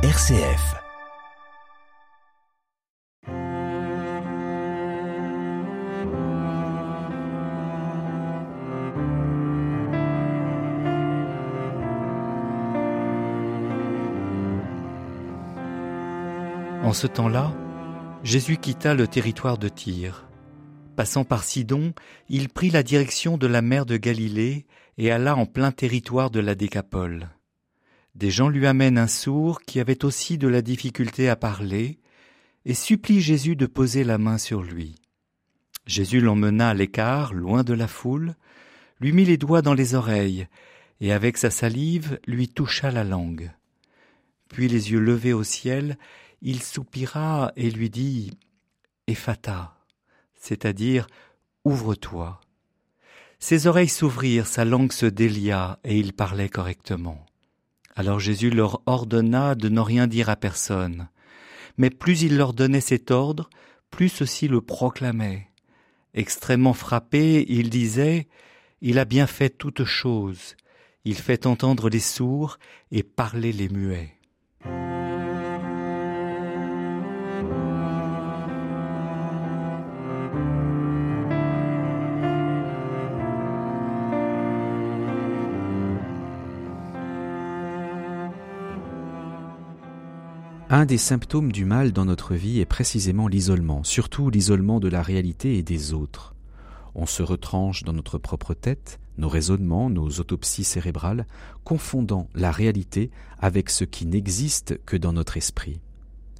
RCF. En ce temps-là, Jésus quitta le territoire de Tyr. Passant par Sidon, il prit la direction de la mer de Galilée et alla en plein territoire de la Décapole. Des gens lui amènent un sourd qui avait aussi de la difficulté à parler et supplie Jésus de poser la main sur lui. Jésus l'emmena à l'écart, loin de la foule, lui mit les doigts dans les oreilles et avec sa salive lui toucha la langue. Puis les yeux levés au ciel, il soupira et lui dit Ephata, c'est-à-dire ouvre-toi. Ses oreilles s'ouvrirent, sa langue se délia et il parlait correctement. Alors Jésus leur ordonna de n'en rien dire à personne. Mais plus il leur donnait cet ordre, plus ceux-ci le proclamaient. Extrêmement frappé, il disait, Il a bien fait toutes choses. Il fait entendre les sourds et parler les muets. Un des symptômes du mal dans notre vie est précisément l'isolement, surtout l'isolement de la réalité et des autres. On se retranche dans notre propre tête, nos raisonnements, nos autopsies cérébrales, confondant la réalité avec ce qui n'existe que dans notre esprit.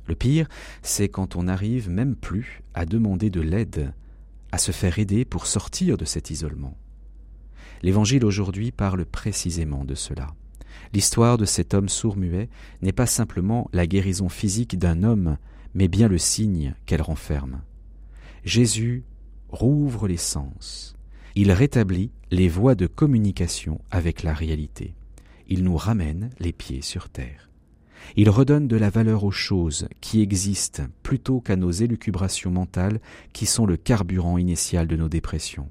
Le pire, c'est quand on n'arrive même plus à demander de l'aide, à se faire aider pour sortir de cet isolement. L'Évangile aujourd'hui parle précisément de cela. L'histoire de cet homme sourd-muet n'est pas simplement la guérison physique d'un homme, mais bien le signe qu'elle renferme. Jésus rouvre les sens. Il rétablit les voies de communication avec la réalité. Il nous ramène les pieds sur terre. Il redonne de la valeur aux choses qui existent plutôt qu'à nos élucubrations mentales qui sont le carburant initial de nos dépressions.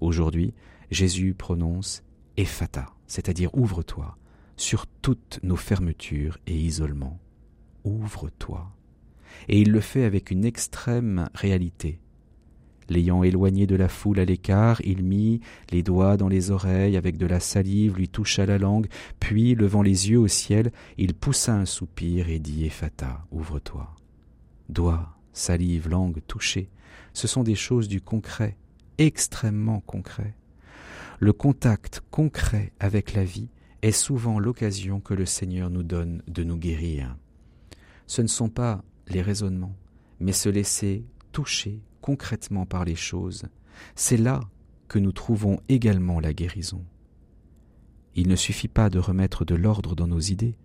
Aujourd'hui, Jésus prononce Ephata, c'est-à-dire ouvre-toi, sur toutes nos fermetures et isolements. Ouvre-toi. Et il le fait avec une extrême réalité. L'ayant éloigné de la foule à l'écart, il mit les doigts dans les oreilles avec de la salive, lui toucha la langue, puis, levant les yeux au ciel, il poussa un soupir et dit Ephata, ouvre-toi. Doigts, salive, langue, toucher, ce sont des choses du concret, extrêmement concret. Le contact concret avec la vie est souvent l'occasion que le Seigneur nous donne de nous guérir. Ce ne sont pas les raisonnements, mais se laisser toucher concrètement par les choses. C'est là que nous trouvons également la guérison. Il ne suffit pas de remettre de l'ordre dans nos idées.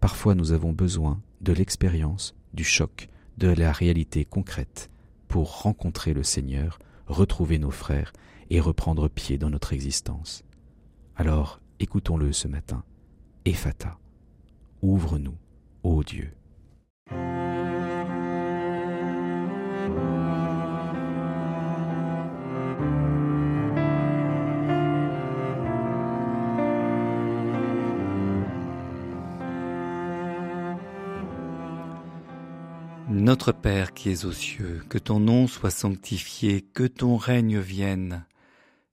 Parfois nous avons besoin de l'expérience, du choc, de la réalité concrète pour rencontrer le Seigneur, retrouver nos frères et reprendre pied dans notre existence. Alors Écoutons-le ce matin. Ephata, ouvre-nous, ô Dieu. Notre Père qui es aux cieux, que ton nom soit sanctifié, que ton règne vienne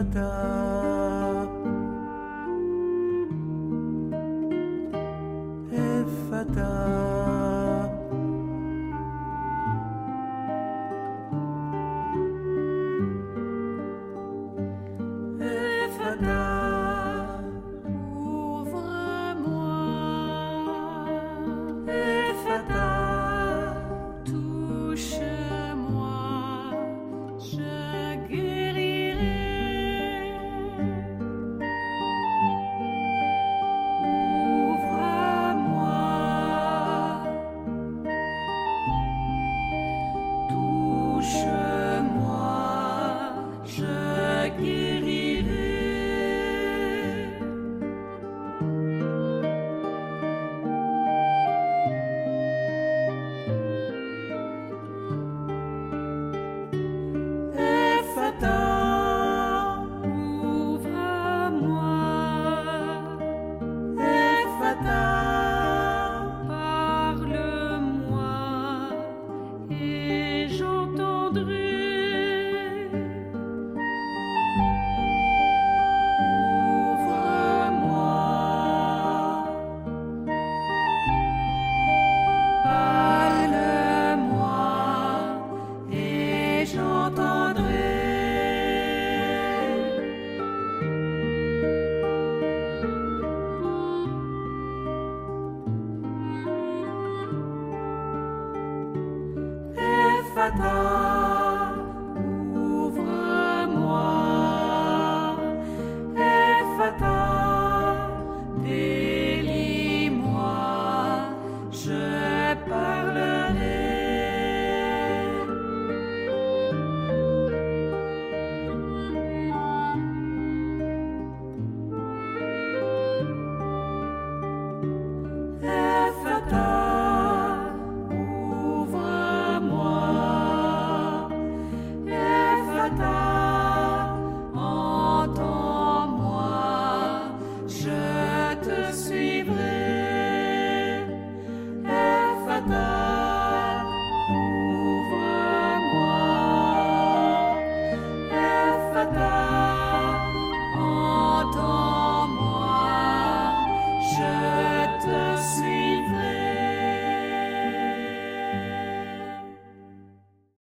אפתה אפתה fata